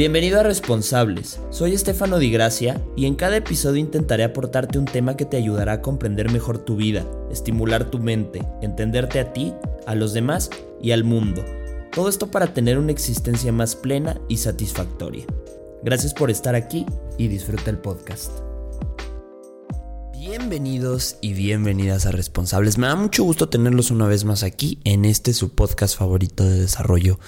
Bienvenido a Responsables, soy Estefano Di Gracia y en cada episodio intentaré aportarte un tema que te ayudará a comprender mejor tu vida, estimular tu mente, entenderte a ti, a los demás y al mundo. Todo esto para tener una existencia más plena y satisfactoria. Gracias por estar aquí y disfruta el podcast. Bienvenidos y bienvenidas a Responsables. Me da mucho gusto tenerlos una vez más aquí en este su podcast favorito de desarrollo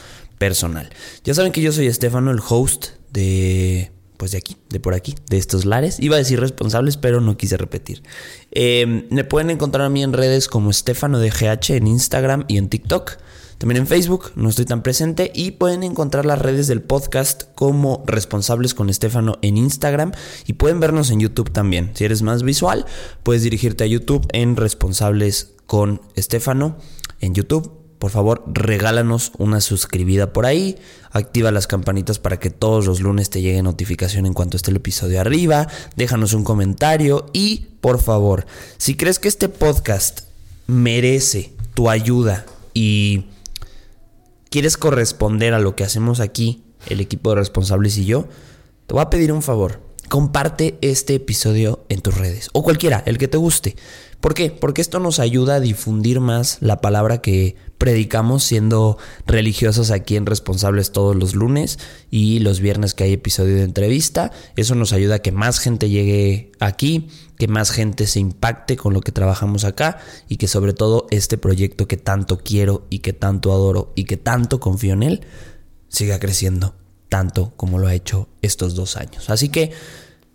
personal. Ya saben que yo soy Estefano, el host de pues de aquí, de por aquí, de estos lares. Iba a decir responsables, pero no quise repetir. Em, me pueden encontrar a mí en redes como Estefano de GH en Instagram y en TikTok. También en Facebook, no estoy tan presente. Y pueden encontrar las redes del podcast como Responsables con Estefano en Instagram. Y pueden vernos en YouTube también. Si eres más visual, puedes dirigirte a YouTube en Responsables con Estefano en YouTube por favor regálanos una suscribida por ahí, activa las campanitas para que todos los lunes te llegue notificación en cuanto esté el episodio arriba, déjanos un comentario y por favor, si crees que este podcast merece tu ayuda y quieres corresponder a lo que hacemos aquí, el equipo de responsables y yo, te voy a pedir un favor. Comparte este episodio en tus redes o cualquiera, el que te guste. ¿Por qué? Porque esto nos ayuda a difundir más la palabra que predicamos siendo religiosos aquí en Responsables todos los lunes y los viernes que hay episodio de entrevista. Eso nos ayuda a que más gente llegue aquí, que más gente se impacte con lo que trabajamos acá y que sobre todo este proyecto que tanto quiero y que tanto adoro y que tanto confío en él siga creciendo tanto como lo ha hecho estos dos años. Así que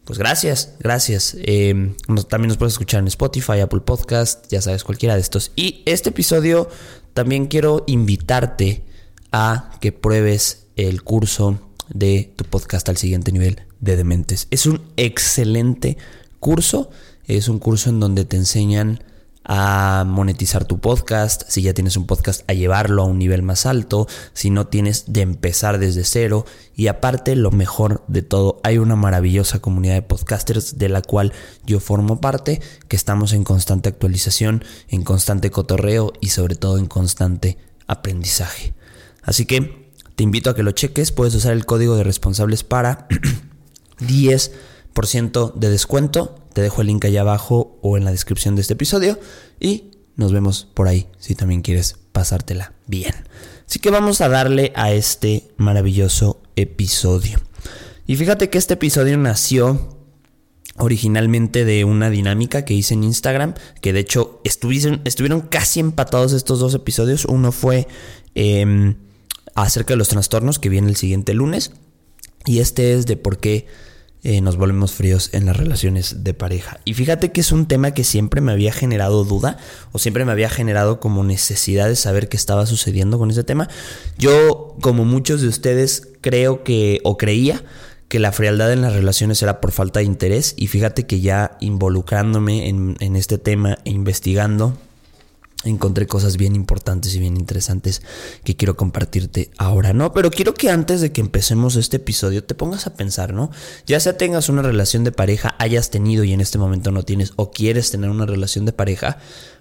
pues gracias, gracias. Eh, también nos puedes escuchar en Spotify, Apple Podcast, ya sabes, cualquiera de estos. Y este episodio también quiero invitarte a que pruebes el curso de tu podcast al siguiente nivel de Dementes. Es un excelente curso, es un curso en donde te enseñan a monetizar tu podcast, si ya tienes un podcast, a llevarlo a un nivel más alto, si no tienes de empezar desde cero. Y aparte, lo mejor de todo, hay una maravillosa comunidad de podcasters de la cual yo formo parte, que estamos en constante actualización, en constante cotorreo y sobre todo en constante aprendizaje. Así que te invito a que lo cheques, puedes usar el código de responsables para 10% de descuento te dejo el link allá abajo o en la descripción de este episodio y nos vemos por ahí si también quieres pasártela bien. Así que vamos a darle a este maravilloso episodio. Y fíjate que este episodio nació originalmente de una dinámica que hice en Instagram, que de hecho estuvieron, estuvieron casi empatados estos dos episodios. Uno fue em, acerca de los trastornos, que viene el siguiente lunes, y este es de por qué eh, nos volvemos fríos en las relaciones de pareja. Y fíjate que es un tema que siempre me había generado duda o siempre me había generado como necesidad de saber qué estaba sucediendo con ese tema. Yo, como muchos de ustedes, creo que o creía que la frialdad en las relaciones era por falta de interés y fíjate que ya involucrándome en, en este tema e investigando encontré cosas bien importantes y bien interesantes que quiero compartirte ahora, ¿no? Pero quiero que antes de que empecemos este episodio te pongas a pensar, ¿no? Ya sea tengas una relación de pareja, hayas tenido y en este momento no tienes o quieres tener una relación de pareja,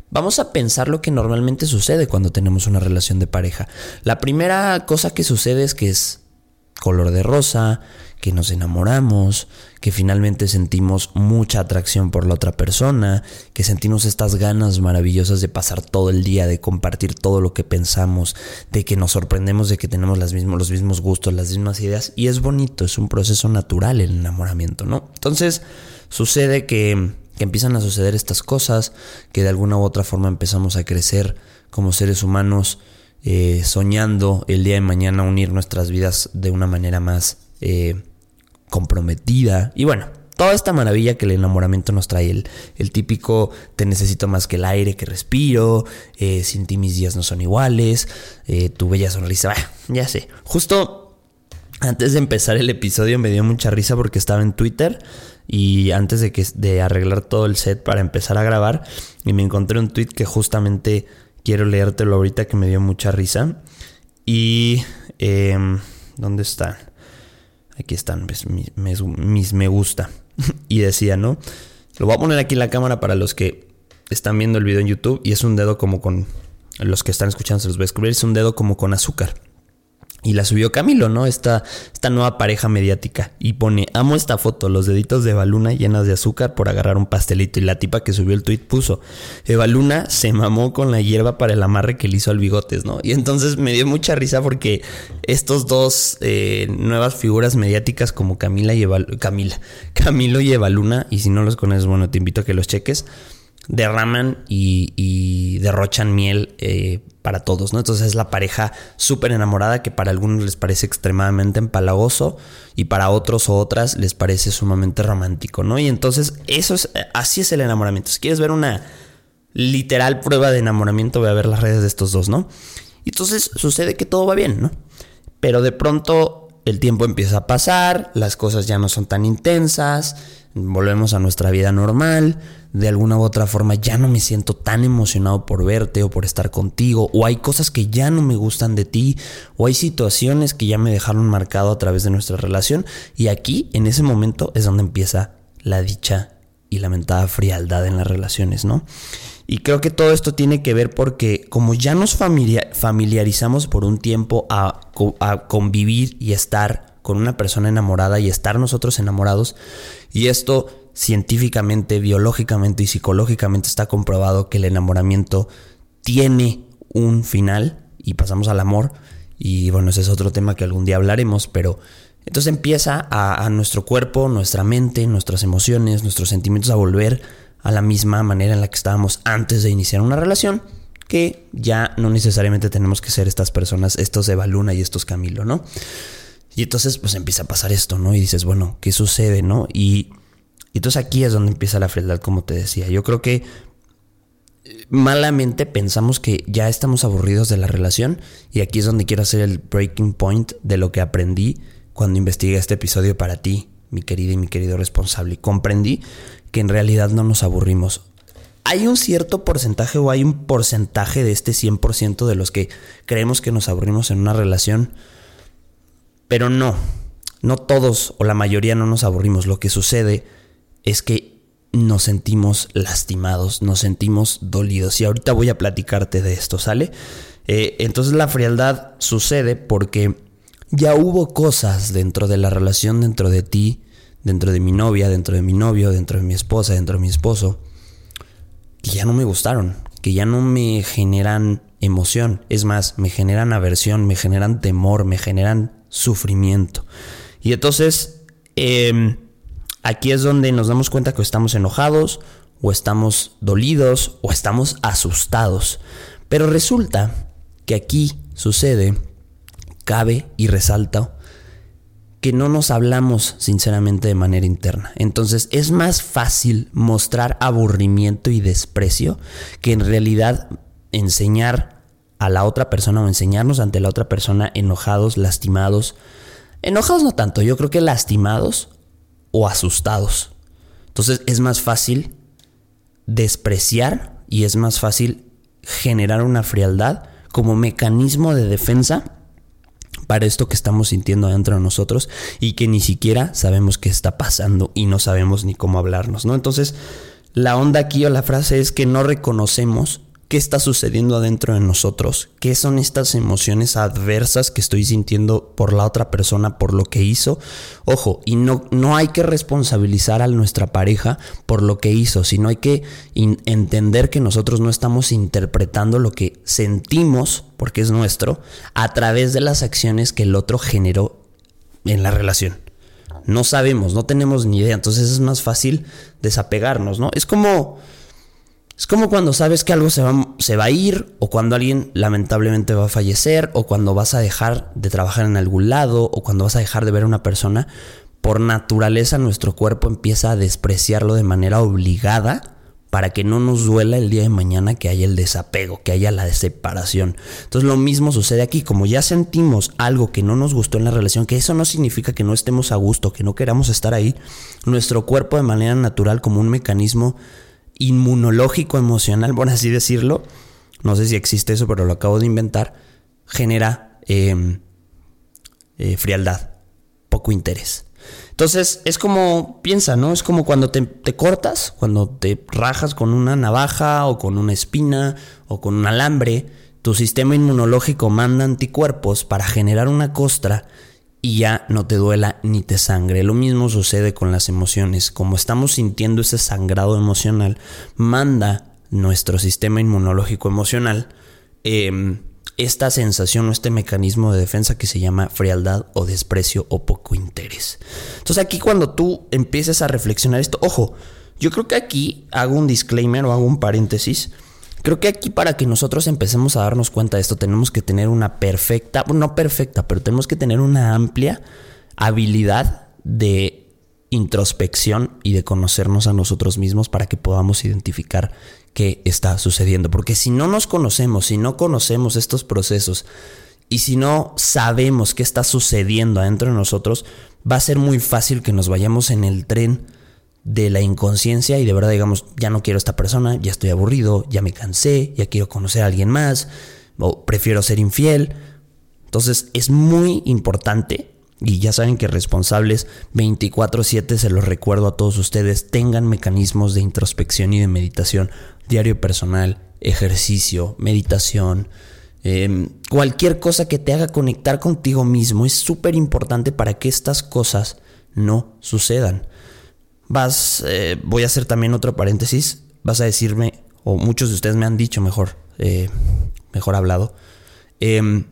Vamos a pensar lo que normalmente sucede cuando tenemos una relación de pareja. La primera cosa que sucede es que es color de rosa, que nos enamoramos, que finalmente sentimos mucha atracción por la otra persona, que sentimos estas ganas maravillosas de pasar todo el día, de compartir todo lo que pensamos, de que nos sorprendemos de que tenemos los mismos gustos, las mismas ideas, y es bonito, es un proceso natural el enamoramiento, ¿no? Entonces, sucede que, que empiezan a suceder estas cosas, que de alguna u otra forma empezamos a crecer como seres humanos, eh, soñando el día de mañana unir nuestras vidas de una manera más eh, comprometida. Y bueno, toda esta maravilla que el enamoramiento nos trae, el, el típico te necesito más que el aire que respiro, eh, sin ti mis días no son iguales, eh, tu bella sonrisa, ya sé. Justo antes de empezar el episodio me dio mucha risa porque estaba en Twitter y antes de, que, de arreglar todo el set para empezar a grabar y me encontré un tweet que justamente quiero leértelo ahorita que me dio mucha risa. Y... Em, ¿Dónde está? Aquí están mis, me gusta. y decía, ¿no? Lo voy a poner aquí en la cámara para los que están viendo el video en YouTube. Y es un dedo como con... Los que están escuchando se los voy a descubrir. Es un dedo como con azúcar. Y la subió Camilo, ¿no? Esta, esta nueva pareja mediática. Y pone, amo esta foto, los deditos de Evaluna llenas de azúcar por agarrar un pastelito. Y la tipa que subió el tweet puso, Evaluna se mamó con la hierba para el amarre que le hizo al bigotes, ¿no? Y entonces me dio mucha risa porque estos dos eh, nuevas figuras mediáticas como Camila y Camila, Camilo y Evaluna, y si no los conoces, bueno, te invito a que los cheques derraman y, derrochan miel eh, para todos, ¿no? Entonces es la pareja súper enamorada que para algunos les parece extremadamente empalagoso y para otros o otras les parece sumamente romántico, ¿no? Y entonces eso es, así es el enamoramiento. Si quieres ver una literal prueba de enamoramiento, voy a ver las redes de estos dos, ¿no? Y entonces sucede que todo va bien, ¿no? Pero de pronto el tiempo empieza a pasar, las cosas ya no son tan intensas, volvemos a nuestra vida normal, de alguna u otra forma ya no me siento tan emocionado por verte o por estar contigo, o hay cosas que ya no me gustan de ti, o hay situaciones que ya me dejaron marcado a través de nuestra relación, y aquí, en ese momento, es donde empieza la dicha y lamentada frialdad en las relaciones, ¿no? Y creo que todo esto tiene que ver porque como ya nos familiarizamos por un tiempo a, a convivir y estar con una persona enamorada y estar nosotros enamorados, y esto científicamente, biológicamente y psicológicamente está comprobado que el enamoramiento tiene un final y pasamos al amor. Y bueno, ese es otro tema que algún día hablaremos, pero entonces empieza a, nuestro cuerpo, nuestra mente, nuestras emociones, nuestros sentimientos a volver a la misma manera en la que estábamos antes de iniciar una relación, que ya no necesariamente tenemos que ser estas personas, estos Eva Luna y estos Camilo, ¿no? Y entonces pues empieza a pasar esto, ¿no? Y dices, bueno, ¿qué sucede, no? Y y entonces aquí es donde empieza la frialdad, como te decía. Yo creo que eh, malamente pensamos que ya estamos aburridos de la relación y aquí es donde quiero hacer el breaking point de lo que aprendí cuando investigué este episodio para ti, mi querida y mi querido responsable. Comprendí que en realidad no nos aburrimos. Hay un cierto porcentaje o hay un porcentaje de este 100% de los que creemos que nos aburrimos en una relación, pero no, no todos o la mayoría no nos aburrimos. Lo que sucede es que nos sentimos lastimados, nos sentimos dolidos. Y ahorita voy a platicarte de esto, ¿sale? Eh, entonces la frialdad sucede porque ya hubo cosas dentro de la relación, dentro de ti, dentro de mi novia, dentro de mi novio, dentro de mi esposa, dentro de mi esposo, que ya no me gustaron, que ya no me generan emoción. Es más, me generan aversión, me generan temor, me generan sufrimiento. Y entonces... Eh, Aquí es donde nos damos cuenta que estamos enojados, o estamos dolidos, o estamos asustados. Pero resulta que aquí sucede, cabe y resalta que no nos hablamos sinceramente de manera interna. Entonces es más fácil mostrar aburrimiento y desprecio que en realidad enseñar a la otra persona o enseñarnos ante la otra persona enojados, lastimados. Enojados no tanto, yo creo que lastimados o asustados. Entonces es más fácil despreciar y es más fácil generar una frialdad como mecanismo de defensa para esto que estamos sintiendo dentro de nosotros y que ni siquiera sabemos qué está pasando y no sabemos ni cómo hablarnos, ¿no? Entonces, la onda aquí o la frase es que no reconocemos qué está sucediendo adentro de nosotros, qué son estas emociones adversas que estoy sintiendo por la otra persona, por lo que hizo. Ojo, y no, no hay que responsabilizar a nuestra pareja por lo que hizo, sino hay que entender que nosotros no estamos interpretando lo que sentimos, porque es nuestro, a través de las acciones que el otro generó en la relación. No sabemos, no tenemos ni idea, entonces es más fácil desapegarnos, ¿no? Es como es como cuando sabes que algo se va, se va, a ir, o cuando alguien lamentablemente va a fallecer, o cuando vas a dejar de trabajar en algún lado, o cuando vas a dejar de ver a una persona. Por naturaleza nuestro cuerpo empieza a despreciarlo de manera obligada para que no nos duela el día de mañana que haya el desapego, que haya la separación. Entonces lo mismo sucede aquí, como ya sentimos algo que no nos gustó en la relación, que eso no significa que no estemos a gusto, que no queramos estar ahí, nuestro cuerpo de manera natural como un mecanismo inmunológico emocional, por así decirlo, no sé si existe eso, pero lo acabo de inventar, genera em, eh, frialdad, poco interés. Entonces es como, piensa, ¿no? Es como cuando te, te, cortas, cuando te rajas con una navaja o con una espina o con un alambre, tu sistema inmunológico manda anticuerpos para generar una costra y ya no te duela ni te sangre. Lo mismo sucede con las emociones. Como estamos sintiendo ese sangrado emocional, manda nuestro sistema inmunológico emocional em, esta sensación o este mecanismo de defensa que se llama frialdad o desprecio o poco interés. Entonces aquí cuando tú empieces a reflexionar esto, ojo, yo creo que aquí hago un disclaimer o hago un paréntesis Creo que aquí para que nosotros empecemos a darnos cuenta de esto tenemos que tener una perfecta, no perfecta, pero tenemos que tener una amplia habilidad de introspección y de conocernos a nosotros mismos para que podamos identificar qué está sucediendo. Porque si no nos conocemos, si no conocemos estos procesos y si no sabemos qué está sucediendo adentro de nosotros, va a ser muy fácil que nos vayamos en el tren de la inconsciencia y de verdad digamos, ya no quiero a esta persona, ya estoy aburrido, ya me cansé, ya quiero conocer a alguien más, o prefiero ser infiel. Entonces es muy importante, y ya saben que responsables 24/7 se los recuerdo a todos ustedes, tengan mecanismos de introspección y de meditación, diario personal, ejercicio, meditación, em, cualquier cosa que te haga conectar contigo mismo es súper importante para que estas cosas no sucedan vas, eh, voy a hacer también otro paréntesis, vas a decirme, o muchos de ustedes me han dicho mejor, eh, mejor hablado, eh,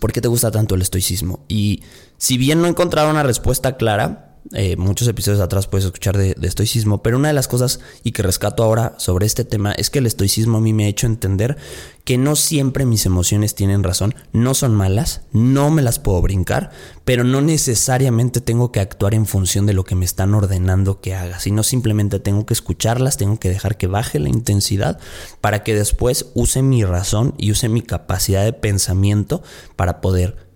¿por qué te gusta tanto el estoicismo? Y si bien no he encontrado una respuesta clara, eh, muchos episodios atrás puedes escuchar de, estoicismo, pero una de las cosas y que rescato ahora sobre este tema es que el estoicismo a mí me ha hecho entender que no siempre mis emociones tienen razón, no son malas, no me las puedo brincar, pero no necesariamente tengo que actuar en función de lo que me están ordenando que haga, sino simplemente tengo que escucharlas, tengo que dejar que baje la intensidad para que después use mi razón y use mi capacidad de pensamiento para poder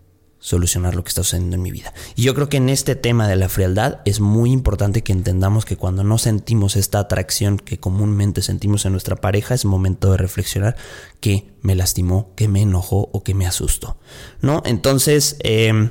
solucionar lo que está sucediendo en mi vida. Y yo creo que en este tema de la frialdad es muy importante que entendamos que cuando no sentimos esta atracción que comúnmente sentimos en nuestra pareja, es momento de reflexionar que me lastimó, que me enojó o que me asustó. ¿No? Entonces, em,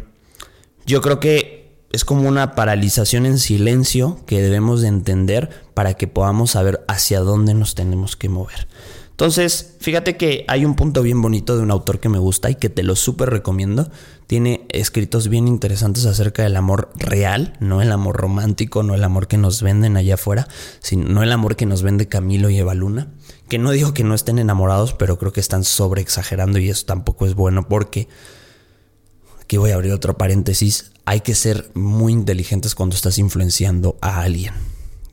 yo creo que es como una paralización en silencio que debemos de entender para que podamos saber hacia dónde nos tenemos que mover. Entonces, fíjate que hay un punto bien bonito de un autor que me gusta y que te lo súper recomiendo. Tiene escritos bien interesantes acerca del amor real, no el amor romántico, no el amor que nos venden allá afuera, sino no el amor que nos vende Camilo y Eva Luna. Que no digo que no estén enamorados, pero creo que están sobre exagerando y eso tampoco es bueno porque, aquí voy a abrir otro paréntesis, hay que ser muy inteligentes cuando estás influenciando a alguien.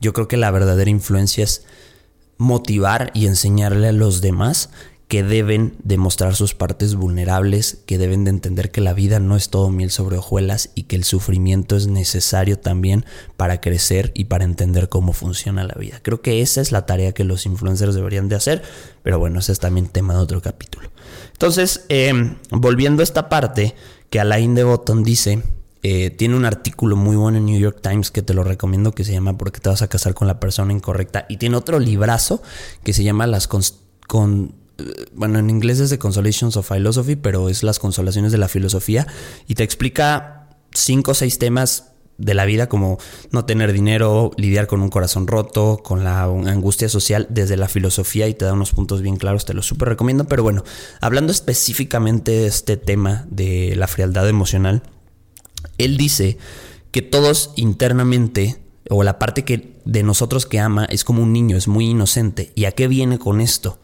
Yo creo que la verdadera influencia es motivar y enseñarle a los demás que deben demostrar sus partes vulnerables, que deben de entender que la vida no es todo miel sobre hojuelas y que el sufrimiento es necesario también para crecer y para entender cómo funciona la vida. Creo que esa es la tarea que los influencers deberían de hacer, pero bueno, ese es también tema de otro capítulo. Entonces, em, volviendo a esta parte que Alain de Botton dice eh, tiene un artículo muy bueno en New York Times que te lo recomiendo que se llama ¿Por qué te vas a casar con la persona incorrecta? Y tiene otro librazo que se llama Las con, eh, bueno, en inglés es Consolations of Philosophy, pero es Las Consolaciones de la Filosofía y te explica cinco o seis temas de la vida como no tener dinero, lidiar con un corazón roto, con la angustia social desde la filosofía y te da unos puntos bien claros, te lo súper recomiendo. Pero bueno, hablando específicamente de este tema de la frialdad emocional, él dice que todos internamente, o la parte que de nosotros que ama, es como un niño, es muy inocente. ¿Y a qué viene con esto?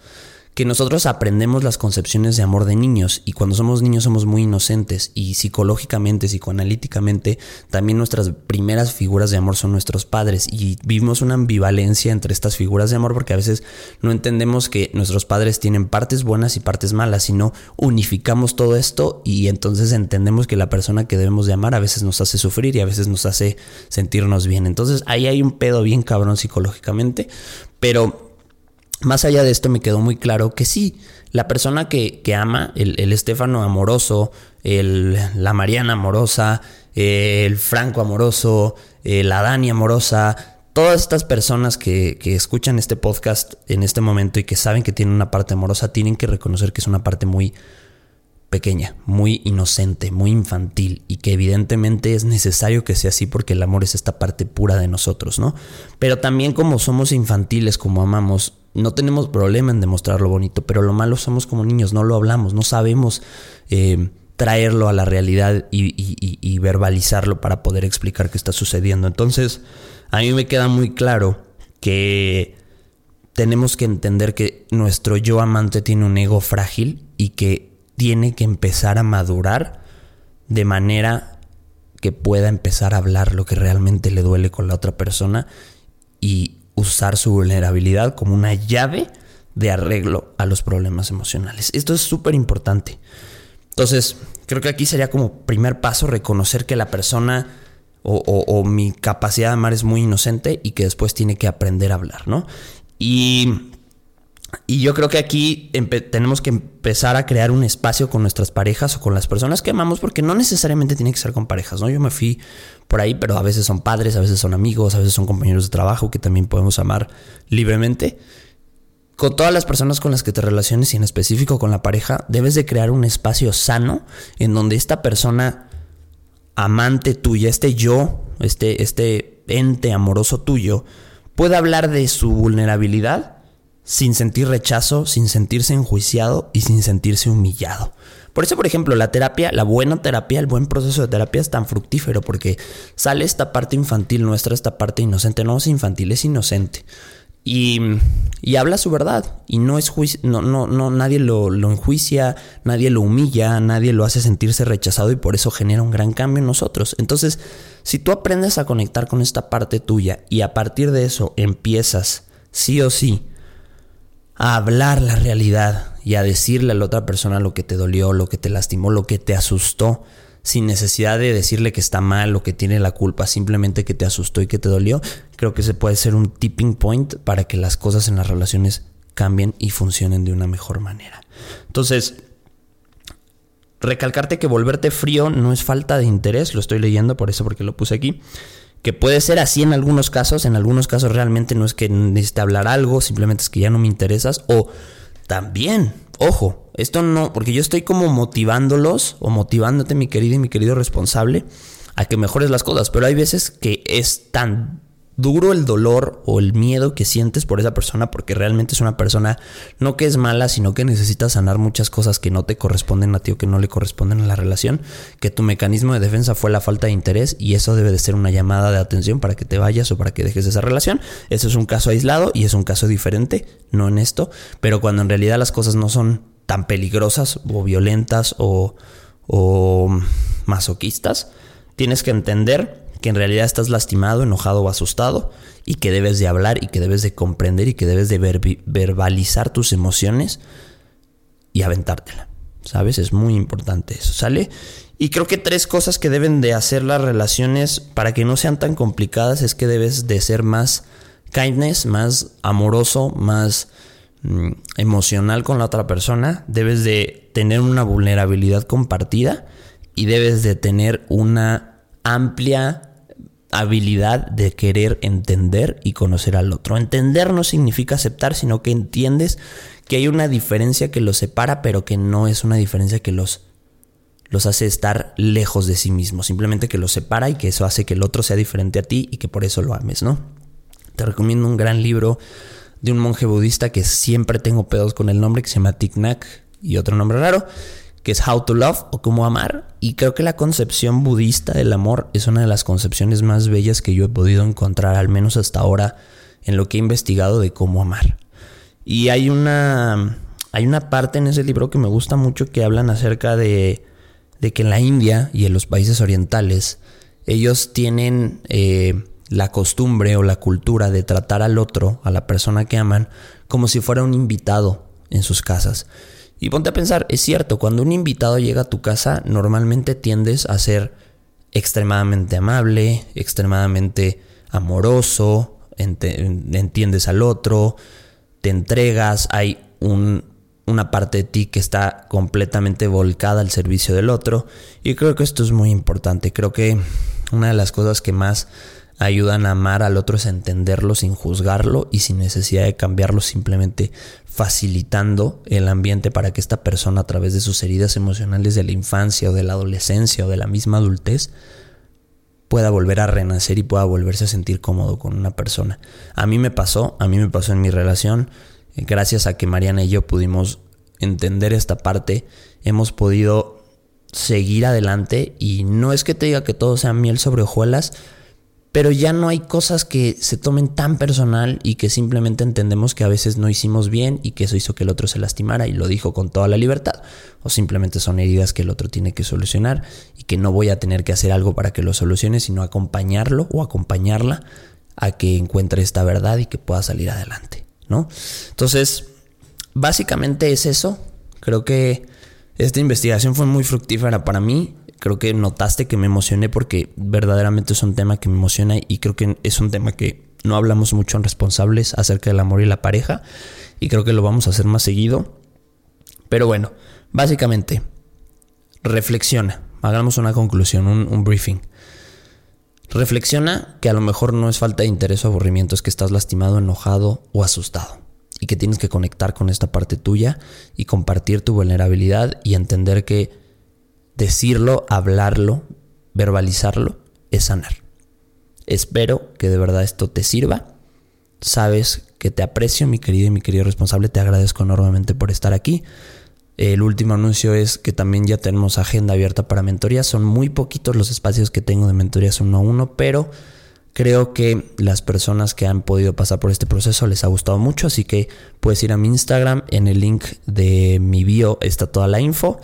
Que nosotros aprendemos las concepciones de amor de niños y cuando somos niños somos muy inocentes y psicológicamente, psicoanalíticamente, también nuestras primeras figuras de amor son nuestros padres y vivimos una ambivalencia entre estas figuras de amor porque a veces no entendemos que nuestros padres tienen partes buenas y partes malas, sino unificamos todo esto y entonces entendemos que la persona que debemos de amar a veces nos hace sufrir y a veces nos hace sentirnos bien. Entonces ahí hay un pedo bien cabrón psicológicamente, pero más allá de esto me quedó muy claro que sí, la persona que, ama, el, el Estefano amoroso, el, la Mariana amorosa, el Franco amoroso, la Dani amorosa, todas estas personas que, que, escuchan este podcast en este momento y que saben que tienen una parte amorosa, tienen que reconocer que es una parte muy pequeña, muy inocente, muy infantil y que evidentemente es necesario que sea así porque el amor es esta parte pura de nosotros, ¿no? Pero también como somos infantiles, como amamos, no tenemos problema en demostrar lo bonito, pero lo malo somos como niños, no lo hablamos, no sabemos eh, traerlo a la realidad y, verbalizarlo para poder explicar qué está sucediendo. Entonces, a mí me queda muy claro que tenemos que entender que nuestro yo amante tiene un ego frágil y que tiene que empezar a madurar de manera que pueda empezar a hablar lo que realmente le duele con la otra persona y usar su vulnerabilidad como una llave de arreglo a los problemas emocionales. Esto es súper importante. Entonces, creo que aquí sería como primer paso reconocer que la persona o, mi capacidad de amar es muy inocente y que después tiene que aprender a hablar, ¿no? Y, y yo creo que aquí tenemos que empezar a crear un espacio con nuestras parejas o con las personas que amamos, porque no necesariamente tiene que ser con parejas, ¿no? Yo me fui por ahí, pero a veces son padres, a veces son amigos, a veces son compañeros de trabajo que también podemos amar libremente. Con todas las personas con las que te relaciones y en específico con la pareja, debes de crear un espacio sano en donde esta persona amante tuya, este yo, este, este ente amoroso tuyo, pueda hablar de su vulnerabilidad sin sentir rechazo, sin sentirse enjuiciado y sin sentirse humillado. Por eso, por ejemplo, la terapia, la buena terapia, el buen proceso de terapia es tan fructífero porque sale esta parte infantil nuestra, esta parte inocente. No es infantil, es inocente. Y, y habla su verdad. Y no es no, no, no, nadie lo, lo enjuicia, nadie lo humilla, nadie lo hace sentirse rechazado y por eso genera un gran cambio en nosotros. Entonces, si tú aprendes a conectar con esta parte tuya y a partir de eso empiezas, sí o sí, a hablar la realidad y a decirle a la otra persona lo que te dolió, lo que te lastimó, lo que te asustó, sin necesidad de decirle que está mal o que tiene la culpa, simplemente que te asustó y que te dolió, creo que se puede ser un tipping point para que las cosas en las relaciones cambien y funcionen de una mejor manera. Entonces, recalcarte que volverte frío no es falta de interés, lo estoy leyendo por eso porque lo puse aquí que puede ser así en algunos casos, en algunos casos realmente no es que necesite hablar algo, simplemente es que ya no me interesas, o también, ojo, esto no, porque yo estoy como motivándolos o motivándote mi querido y mi querido responsable a que mejores las cosas, pero hay veces que es tan duro el dolor o el miedo que sientes por esa persona porque realmente es una persona no que es mala, sino que necesita sanar muchas cosas que no te corresponden a ti o que no le corresponden a la relación, que tu mecanismo de defensa fue la falta de interés y eso debe de ser una llamada de atención para que te vayas o para que dejes esa relación. Eso es un caso aislado y es un caso diferente, no en esto, pero cuando en realidad las cosas no son tan peligrosas o violentas o, o masoquistas, tienes que entender que en realidad estás lastimado, enojado o asustado y que debes de hablar y que debes de comprender y que debes de verbalizar tus emociones y aventártela. ¿Sabes? Es muy importante eso, ¿sale? Y creo que tres cosas que deben de hacer las relaciones para que no sean tan complicadas es que debes de ser más kindness, más amoroso, más mm, emocional con la otra persona, debes de tener una vulnerabilidad compartida y debes de tener una amplia habilidad de querer entender y conocer al otro. Entender no significa aceptar, sino que entiendes que hay una diferencia que los separa, pero que no es una diferencia que los, los hace estar lejos de sí mismos. Simplemente que los separa y que eso hace que el otro sea diferente a ti y que por eso lo ames, ¿no? Te recomiendo un gran libro de un monje budista que siempre tengo pedos con el nombre, que se llama Thich y otro nombre raro, que es How to Love o Cómo Amar. Y creo que la concepción budista del amor es una de las concepciones más bellas que yo he podido encontrar, al menos hasta ahora, en lo que he investigado de cómo amar. Y hay una, hay una parte en ese libro que me gusta mucho que hablan acerca de, de que en la India y en los países orientales ellos tienen eh, la costumbre o la cultura de tratar al otro, a la persona que aman, como si fuera un invitado en sus casas. Y ponte a pensar, es cierto, cuando un invitado llega a tu casa, normalmente tiendes a ser extremadamente amable, extremadamente amoroso, entiendes al otro, te entregas, hay una parte de ti que está completamente volcada al servicio del otro. Y creo que esto es muy importante. Creo que una de las cosas que más ayudan a amar al otro es entenderlo sin juzgarlo y sin necesidad de cambiarlo, simplemente facilitando el ambiente para que esta persona a través de sus heridas emocionales de la infancia o de la adolescencia o de la misma adultez pueda volver a renacer y pueda volverse a sentir cómodo con una persona. A mí me pasó, a mí me pasó en mi relación. gracias a que Mariana y yo pudimos entender esta parte, hemos podido seguir adelante y no es que te diga que todo sea miel sobre hojuelas, pero ya no hay cosas que se tomen tan personal y que simplemente entendemos que a veces no hicimos bien y que eso hizo que el otro se lastimara y lo dijo con toda la libertad. O simplemente son heridas que el otro tiene que solucionar y que no voy a tener que hacer algo para que lo solucione, sino acompañarlo o acompañarla a que encuentre esta verdad y que pueda salir adelante, ¿no? Entonces, básicamente es eso. Creo que esta investigación fue muy fructífera para mí creo que notaste que me emocioné porque verdaderamente es un tema que me emociona y creo que es un tema que no hablamos mucho en responsables acerca del amor y la pareja y creo que lo vamos a hacer más seguido. Pero bueno, básicamente, reflexiona, hagamos una conclusión, un, briefing. Reflexiona que a lo mejor no es falta de interés o aburrimiento, es que estás lastimado, enojado o asustado y que tienes que conectar con esta parte tuya y compartir tu vulnerabilidad y entender que decirlo, hablarlo, verbalizarlo, es sanar. Espero que de verdad esto te sirva. Sabes que te aprecio, mi querido y mi querido responsable. Te agradezco enormemente por estar aquí. El último anuncio es que también ya tenemos agenda abierta para mentorías. Son muy poquitos los espacios que tengo de mentorías uno a uno, pero creo que las personas que han podido pasar por este proceso les ha gustado mucho. Así que puedes ir a mi Instagram. En el link de mi bio está toda la info.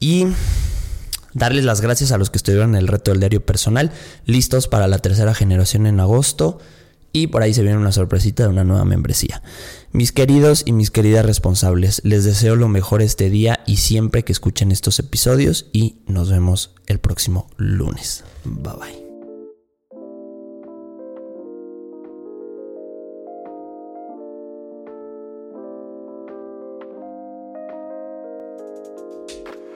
Y darles las gracias a los que estuvieron en el reto del diario personal, listos para la tercera generación en agosto. Y por ahí se viene una sorpresita de una nueva membresía. Mis queridos y mis queridas responsables, les deseo lo mejor este día y siempre que escuchen estos episodios y nos vemos el próximo lunes. Bye bye.